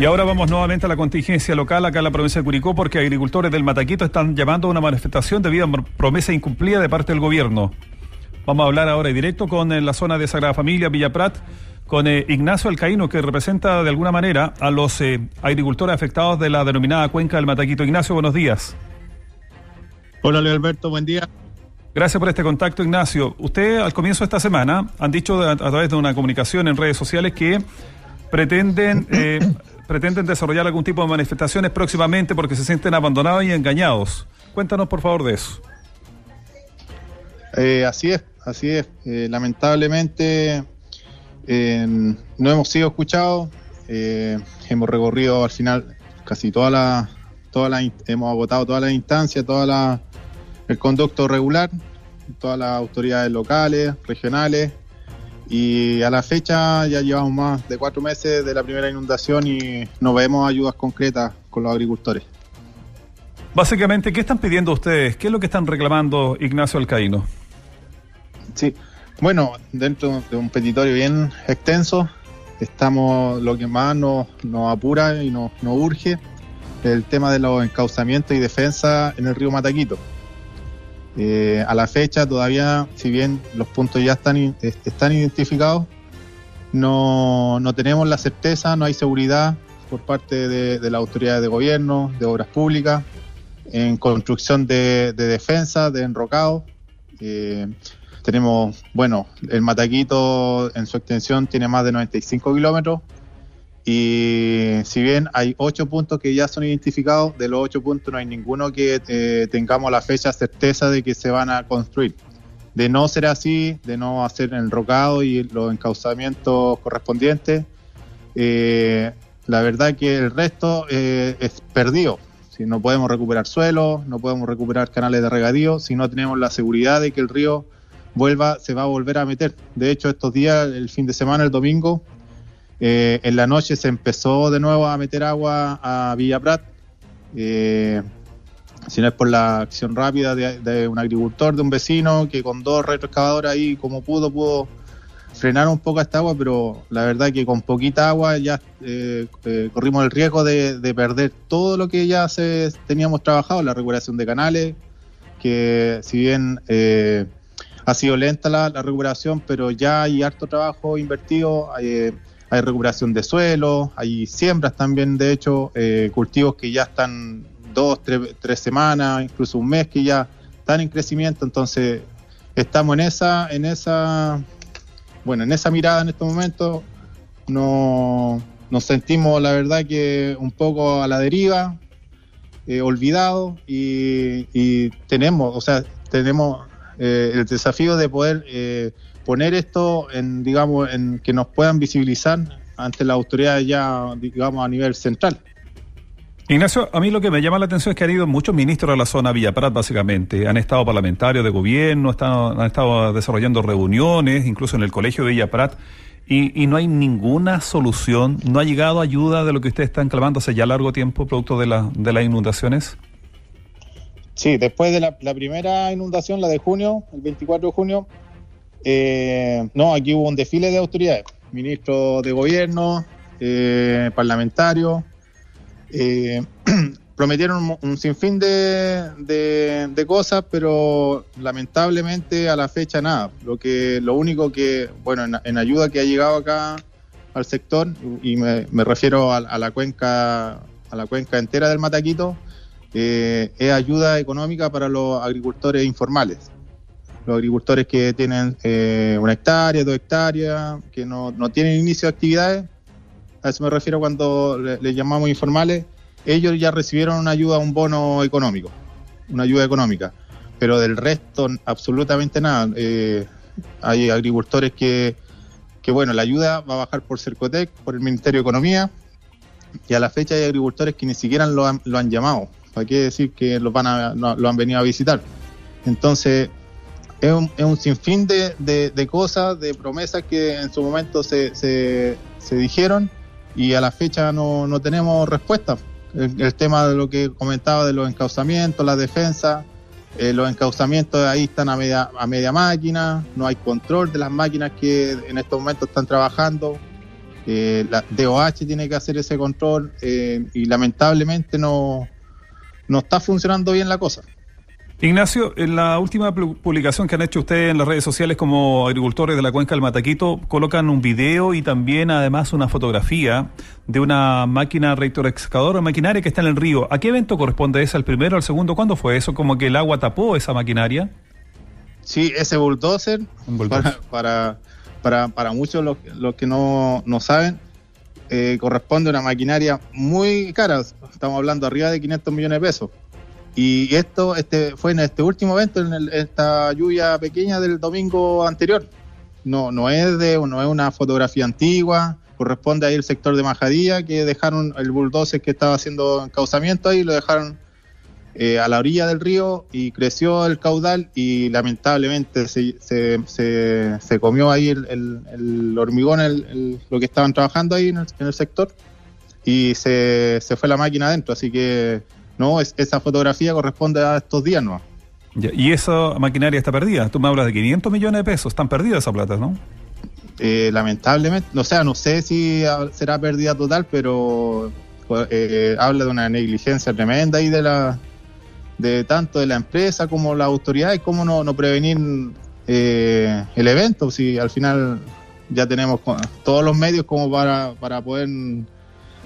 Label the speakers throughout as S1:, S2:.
S1: Y ahora vamos nuevamente a la contingencia local acá en la provincia de Curicó porque agricultores del Mataquito están llamando a una manifestación debido a promesa incumplida de parte del gobierno. Vamos a hablar ahora en directo con en la zona de Sagrada Familia, Villa Prat, con eh, Ignacio Alcaíno, que representa de alguna manera a los eh, agricultores afectados de la denominada cuenca del Mataquito. Ignacio, buenos días.
S2: Hola, Leo Alberto, buen día.
S1: Gracias por este contacto, Ignacio. Usted al comienzo de esta semana han dicho a, través de una comunicación en redes sociales que pretenden eh, pretenden desarrollar algún tipo de manifestaciones próximamente porque se sienten abandonados y engañados. Cuéntanos por favor de eso.
S2: Eh, así es, así es. Eh, lamentablemente no hemos sido escuchados. Eh, hemos recorrido al final casi toda la, toda la, hemos agotado todas las instancias, toda la, el conducto regular, todas las autoridades locales, regionales, y a la fecha ya llevamos más de cuatro meses de la primera inundación y no vemos ayudas concretas con los agricultores.
S1: Básicamente, ¿qué están pidiendo ustedes? ¿Qué es lo que están reclamando Ignacio Alcaíno?
S2: Sí, bueno, dentro de un petitorio bien extenso, estamos lo que más nos, apura y nos, nos urge el tema de los encauzamientos y defensa en el río Mataquito. Eh, a la fecha todavía, si bien los puntos ya están, identificados, no, no, tenemos la certeza, no hay seguridad por parte de, de las autoridades de gobierno, de obras públicas, en construcción de, defensa, de enrocado. Eh, tenemos, bueno, el Mataquito en su extensión tiene más de 95 kilómetros, y si bien hay ocho puntos que ya son identificados, de los ocho puntos no hay ninguno que eh, tengamos la fecha certeza de que se van a construir. De no ser así, de no hacer el rocado y los encauzamientos correspondientes, eh, la verdad que el resto eh, es perdido. Si no podemos recuperar suelo, no podemos recuperar canales de regadío, si no tenemos la seguridad de que el río vuelva, se va a volver a meter. De hecho, estos días, el fin de semana, el domingo, eh, en la noche se empezó de nuevo a meter agua a Villa Prat, eh, si no es por la acción rápida de, un agricultor, de un vecino, que con dos retroexcavadores ahí como pudo, pudo frenar un poco esta agua, pero la verdad que con poquita agua ya eh, corrimos el riesgo de, perder todo lo que ya se teníamos trabajado, la recuperación de canales, que si bien ha sido lenta la, recuperación, pero ya hay harto trabajo invertido hay recuperación de suelo, hay siembras también, de hecho, eh, cultivos que ya están dos, tres, semanas, incluso un mes que ya están en crecimiento, entonces estamos en esa, en esa, bueno, en esa mirada en este momento, no, nos sentimos la verdad que un poco a la deriva, eh, olvidados y, tenemos, o sea, tenemos eh, el desafío de poder poner esto en, digamos, en que nos puedan visibilizar ante la autoridad ya, digamos, a nivel central.
S1: Ignacio, a mí lo que me llama la atención es que han ido muchos ministros a la zona Villa Prat, básicamente. Han estado parlamentarios de gobierno, han estado desarrollando reuniones, incluso en el colegio de Villa Prat, y, no hay ninguna solución. ¿No ha llegado ayuda de lo que ustedes están clamando hace ya largo tiempo, producto de, la, de las inundaciones?
S2: Sí, después de la, la primera inundación, la de junio, el 24 de junio, eh, no, aquí hubo un desfile de autoridades, ministros de gobierno, eh, parlamentarios, eh, prometieron un, sinfín de, de, cosas, pero lamentablemente a la fecha nada. Lo que, lo único que, bueno, en, ayuda que ha llegado acá al sector, y me, refiero a, la cuenca, a la cuenca entera del Mataquito, es ayuda económica para los agricultores informales los agricultores que tienen eh, una hectárea, dos hectáreas, que no, no, tienen inicio de actividades, a eso me refiero cuando les llamamos informales, ellos ya recibieron una ayuda, un bono económico, una ayuda económica, pero del resto absolutamente nada. Eh, hay agricultores que, que, bueno, la ayuda va a bajar por Cercotec, por el Ministerio de Economía, y a la fecha hay agricultores que ni siquiera lo han, lo han llamado. ¿Para qué decir que los van a, lo han venido a visitar? Entonces, es un, es un sinfín de, cosas, de promesas que en su momento se, se, dijeron y a la fecha no, no tenemos respuesta. El, tema de lo que comentaba de los encauzamientos, la defensa, eh, los encauzamientos ahí están a media, a media máquina, no hay control de las máquinas que en estos momentos están trabajando. eh, la DOH tiene que hacer ese control eh, y lamentablemente no está funcionando bien la cosa.
S1: Ignacio, en la última publicación que han hecho ustedes en las redes sociales como agricultores de la cuenca del Mataquito, colocan un video y también además una fotografía de una máquina retroexcavadora, maquinaria que está en el río. ¿A qué evento corresponde esa? ¿El primero, al segundo? ¿Cuándo fue eso? ¿Como que el agua tapó esa maquinaria?
S2: Sí, ese bulldozer, Para, para, para, muchos los, que no, no saben, eh, corresponde a una maquinaria muy cara. Estamos hablando arriba de 500 millones de pesos y esto este, fue en este último evento, en esta lluvia pequeña del domingo anterior. No, no, es de, no es una fotografía antigua, corresponde ahí el sector de Majadía, que dejaron el bulldozer que estaba haciendo encauzamiento ahí, lo dejaron eh, a la orilla del río y creció el caudal y lamentablemente se, se, se, comió ahí el, el, hormigón, el, lo que estaban trabajando ahí el, en el sector y se, se fue la máquina adentro, así que no, es, esa fotografía corresponde a estos días, ¿no?
S1: y esa maquinaria está perdida. Tú me hablas de 500 millones de pesos. Están perdidas esas plata, ¿no?
S2: Eh, lamentablemente, o sea, no sé si será pérdida total, pero eh, habla de una negligencia tremenda ahí de la de tanto de la empresa como la autoridad y cómo no, no prevenir eh, el evento, si al final ya tenemos todos los medios como para, para poder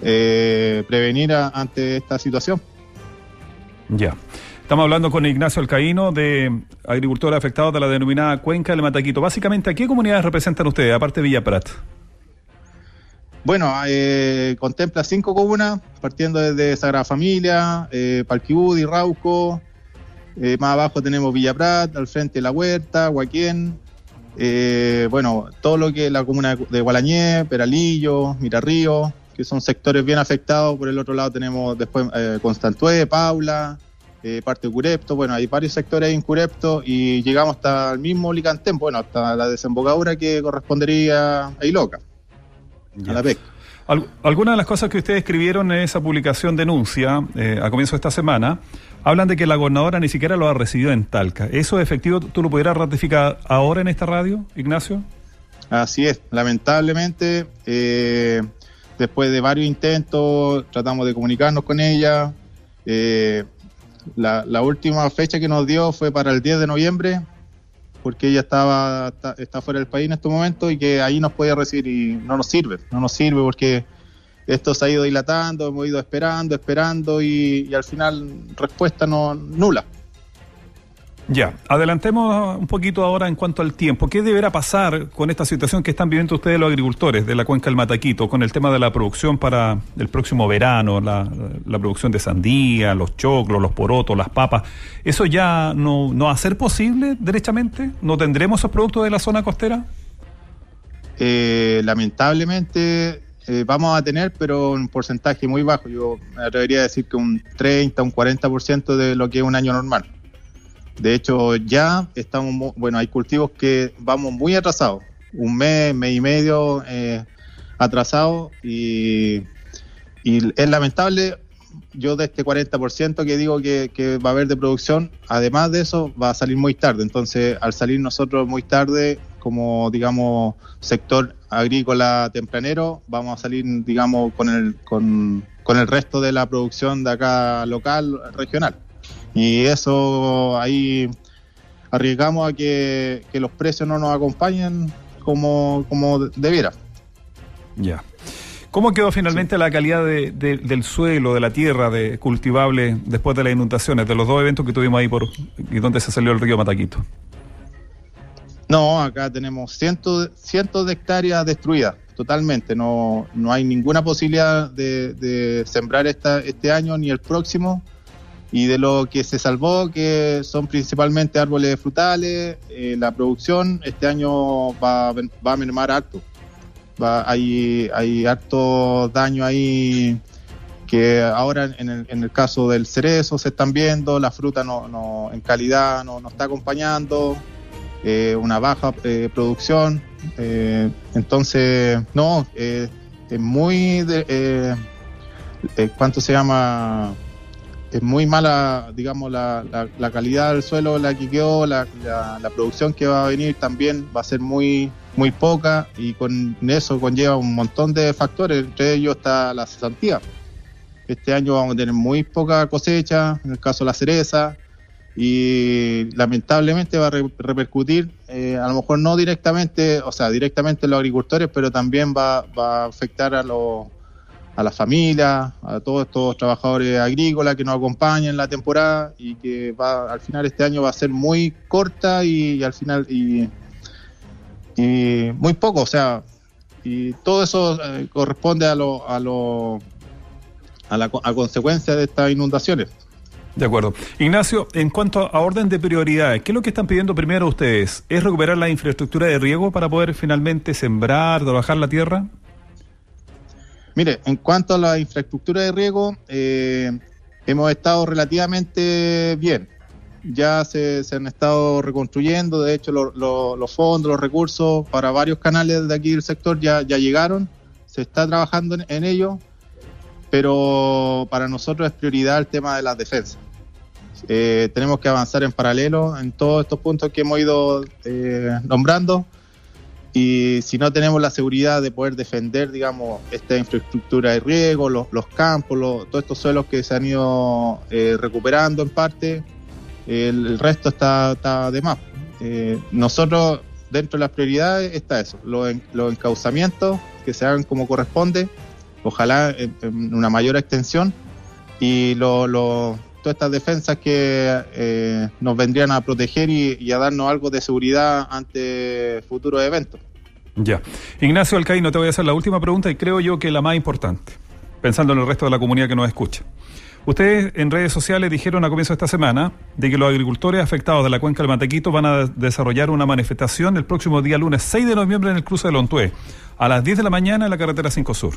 S2: prevenir ante esta situación.
S1: Ya. Estamos hablando con Ignacio Alcaíno, de agricultores afectados de la denominada Cuenca del Mataquito. Básicamente, ¿a qué comunidades representan ustedes, aparte de Villa Prat?
S2: Bueno, eh, contempla cinco comunas, partiendo desde Sagrada Familia, eh, Palquibudi, Rauco. Eh, más abajo tenemos Villa Prat, al frente La Huerta, Huaquén. Eh, bueno, todo lo que es la comuna de Gualañé, Peralillo, Mirarrío, que son sectores bien afectados. Por el otro lado tenemos después eh, Constantué, Paula, eh, parte de Curepto. Bueno, hay varios sectores en Curepto y llegamos hasta el mismo Licantén, bueno, hasta la desembocadura que correspondería a Iloca, a la PEC.
S1: Algunas de las cosas que ustedes escribieron en esa publicación denuncia eh, a comienzo de esta semana hablan de que la gobernadora ni siquiera lo ha recibido en Talca. ¿Eso es efectivo? ¿Tú lo pudieras ratificar ahora en esta radio, Ignacio?
S2: Así es. Lamentablemente, eh, Después de varios intentos, tratamos de comunicarnos con ella. Eh, la, última fecha que nos dio fue para el 10 de noviembre, porque ella estaba está, fuera del país en este momento y que ahí nos podía recibir y no nos sirve, no nos sirve porque esto se ha ido dilatando, hemos ido esperando, esperando y, y al final respuesta no nula.
S1: Ya, adelantemos un poquito ahora en cuanto al tiempo. ¿Qué deberá pasar con esta situación que están viviendo ustedes los agricultores de la cuenca del Mataquito con el tema de la producción para el próximo verano, la, producción de sandía, los choclos, los porotos, las papas? ¿Eso ya no, no va a ser posible derechamente? ¿No tendremos esos productos de la zona costera?
S2: Eh, lamentablemente eh, vamos a tener, pero un porcentaje muy bajo. Yo me atrevería a decir que un 30, un 40% de lo que es un año normal. De hecho, ya estamos, bueno, hay cultivos que vamos muy atrasados, un mes, mes y medio eh, atrasados y, es lamentable. Yo de este 40% que digo que, va a haber de producción, además de eso, va a salir muy tarde. Entonces, al salir nosotros muy tarde, como digamos sector agrícola tempranero, vamos a salir, digamos, con el, con, con el resto de la producción de acá local, regional. Y eso ahí arriesgamos a que, los precios no nos acompañen como, como debiera.
S1: Ya. ¿Cómo quedó finalmente la calidad del suelo, de la tierra de cultivable después de las inundaciones, de los dos eventos que tuvimos ahí por y donde se salió el río Mataquito?
S2: No, acá tenemos cientos, cientos de hectáreas destruidas totalmente. No, no hay ninguna posibilidad de, de sembrar esta, este año ni el próximo y de lo que se salvó, que son principalmente árboles frutales, eh, la producción este año va, va a mermar harto. Va, hay, hay harto daño ahí que ahora en el, en el, caso del cerezo se están viendo, la fruta no, no en calidad no, no está acompañando, eh, una baja eh, producción. entonces, no, es muy... De, ¿Cuánto se llama? Es muy mala, digamos, la, la, calidad del suelo la que quedó, la, la, producción que va a venir también va a ser muy, muy poca y con eso conlleva un montón de factores, entre ellos está la cesantía. Este año vamos a tener muy poca cosecha, en el caso de la cereza, y lamentablemente va a repercutir, eh, a lo mejor no directamente, o sea, directamente en los agricultores, pero también va, va a afectar a los a las familias, a todos estos trabajadores agrícolas que nos acompañan en la temporada y que va al final este año va a ser muy corta y, al final y, muy poco, o sea, y todo eso eh, corresponde a lo, a lo a la a consecuencia de estas inundaciones.
S1: De acuerdo. Ignacio, en cuanto a orden de prioridades, ¿qué es lo que están pidiendo primero ustedes? ¿Es recuperar la infraestructura de riego para poder finalmente sembrar, trabajar la tierra?
S2: Mire, en cuanto a la infraestructura de riego, eh, hemos estado relativamente bien. Ya se, han estado reconstruyendo, de hecho los fondos, los recursos para varios canales de aquí del sector ya, llegaron, se está trabajando en, ello, pero para nosotros es prioridad el tema de las defensas. Eh, tenemos que avanzar en paralelo en todos estos puntos que hemos ido eh, nombrando y si no tenemos la seguridad de poder defender, digamos, esta infraestructura de riego, los, campos, todos estos suelos que se han ido eh, recuperando en parte, el, resto está, de más. Eh, nosotros, dentro de las prioridades, está eso, los, los encauzamientos que se hagan como corresponde, ojalá en, una mayor extensión, y lo, todas estas defensas que eh, nos vendrían a proteger y, a darnos algo de seguridad ante futuros eventos.
S1: Ya. Ignacio Alcaíno, te voy a hacer la última pregunta y creo yo que la más importante, pensando en el resto de la comunidad que nos escucha. Ustedes en redes sociales dijeron a comienzo de esta semana de que los agricultores afectados de la cuenca del Matequito van a desarrollar una manifestación el próximo día lunes 6 de noviembre en el cruce de Lontué, a las 10 de la mañana en la carretera 5 Sur.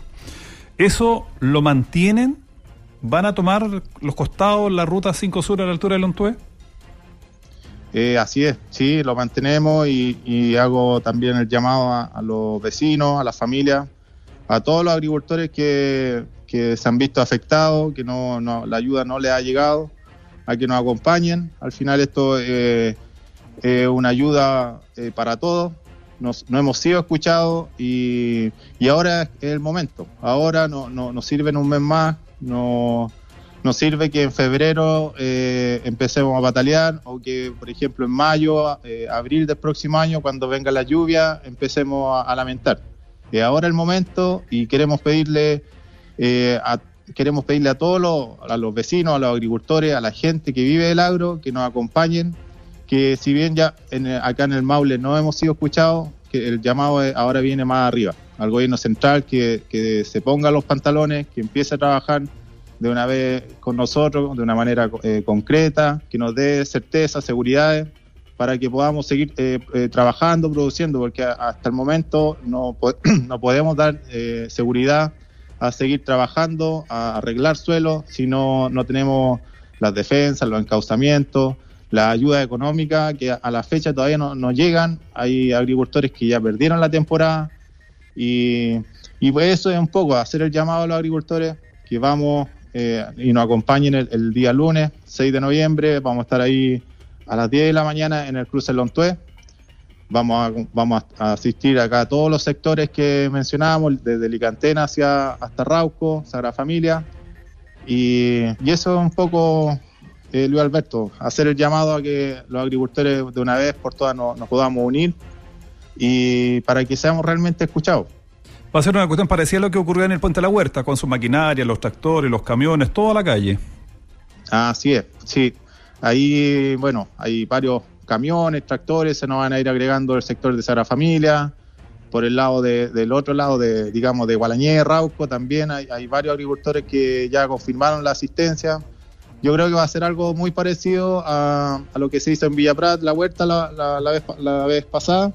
S1: ¿Eso lo mantienen? ¿Van a tomar los costados la ruta 5 Sur a la altura de Lontué?
S2: Eh, así es, sí, lo mantenemos y, hago también el llamado a, los vecinos, a las familias, a todos los agricultores que, se han visto afectados, que no, la ayuda no les ha llegado, a que nos acompañen. Al final esto eh, es una ayuda eh, para todos. Nos, no hemos sido escuchados y, ahora es el momento. Ahora no, no, nos sirven un mes más, no nos sirve que en febrero eh, empecemos a batalear o que, por ejemplo, en mayo, eh, abril del próximo año, cuando venga la lluvia, empecemos a, lamentar. Y ahora el momento y queremos pedirle eh, a, queremos pedirle a todos los, a los vecinos, a los agricultores, a la gente que vive del agro, que nos acompañen, que si bien ya acá en el Maule no hemos sido escuchados, que el llamado ahora viene más arriba, al gobierno central, que, que se ponga los pantalones, que empiece a trabajar de una vez con nosotros, de una manera eh, concreta, que nos dé certeza, seguridad, para que podamos seguir eh, eh, trabajando, produciendo, porque hasta el momento no, no podemos dar seguridad a seguir trabajando, a arreglar suelo, si no, no tenemos las defensas, los encauzamientos, la ayuda económica, que a la fecha todavía no, no llegan. Hay agricultores que ya perdieron la temporada y, y pues eso es un poco hacer el llamado a los agricultores que vamos eh, y nos acompañen el, día lunes, 6 de noviembre. Vamos a estar ahí a las 10 de la mañana en el cruce Lontué. Vamos a, vamos a asistir acá a todos los sectores que mencionábamos, desde Licantena hacia, hasta Rauco, Sagrada Familia. Y, eso es un poco, eh, Luis Alberto, hacer el llamado a que los agricultores de una vez por todas nos podamos unir y para que seamos realmente escuchados.
S1: Va a ser una cuestión parecida a lo que ocurrió en el Puente de la Huerta, con su maquinaria, los tractores, los camiones, toda la calle.
S2: Así es, sí. Ahí, bueno, hay varios camiones, tractores, se nos van a ir agregando el sector de Sara Familia. Por el lado del otro lado, de, digamos, de Gualañé, Rauco, también hay, varios agricultores que ya confirmaron la asistencia. Yo creo que va a ser algo muy parecido a, lo que se hizo en Villa Prat, la huerta la, vez, la vez pasada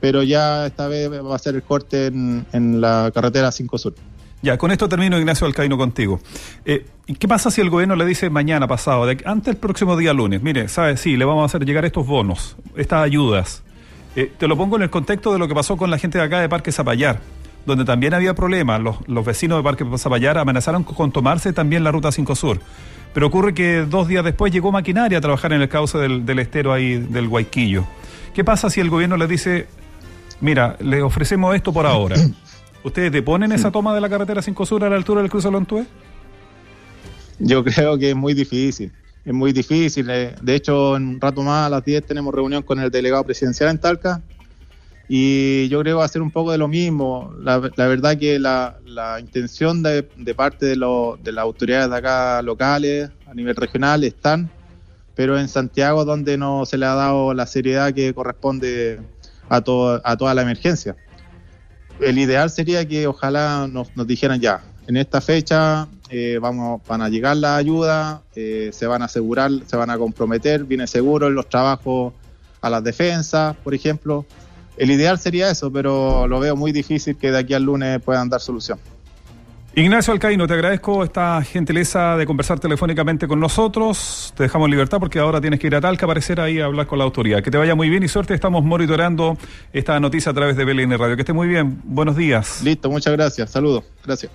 S2: pero ya esta vez va a ser el corte en, la carretera 5 Sur.
S1: Ya, con esto termino, Ignacio Alcaíno, contigo. Eh, ¿Qué pasa si el gobierno le dice mañana pasado, antes del próximo día lunes, mire, ¿sabes? Sí, le vamos a hacer llegar estos bonos, estas ayudas. Eh, te lo pongo en el contexto de lo que pasó con la gente de acá de Parque Zapallar. donde también había problemas. Los, los vecinos de Parque Zapallar amenazaron con tomarse también la ruta 5 Sur. Pero ocurre que dos días después llegó maquinaria a trabajar en el cauce del, del estero ahí del Guayquillo. ¿Qué pasa si el gobierno les dice, mira, le ofrecemos esto por ahora? ¿Ustedes deponen esa toma de la carretera 5 Sur a la altura del cruce Lontué?
S2: Yo creo que es muy difícil, es muy difícil. eh. De hecho, en un rato más, a las 10, tenemos reunión con el delegado presidencial en Talca y yo creo va a ser un poco de lo mismo. La, la verdad que la, la intención de, de parte de, lo- de las autoridades de acá locales, a nivel regional, están, pero en Santiago donde no se le ha dado la seriedad que corresponde a, to- a toda la emergencia. El ideal sería que ojalá nos, nos dijeran ya, en esta fecha eh, vamos, van a llegar las ayudas, eh, se van a asegurar, se van a comprometer, viene seguro en los trabajos a las defensas, por ejemplo. El ideal sería eso, pero lo veo muy difícil que de aquí al lunes puedan dar solución.
S1: Ignacio Alcaíno, te agradezco esta gentileza de conversar telefónicamente con nosotros. Te dejamos en libertad porque ahora tienes que ir a Talca, aparecer ahí a hablar con la autoridad. Que te vaya muy bien y suerte. Estamos monitoreando esta noticia a través de BLN Radio. Que esté muy bien. Buenos días.
S2: Listo, muchas gracias. Saludos. Gracias.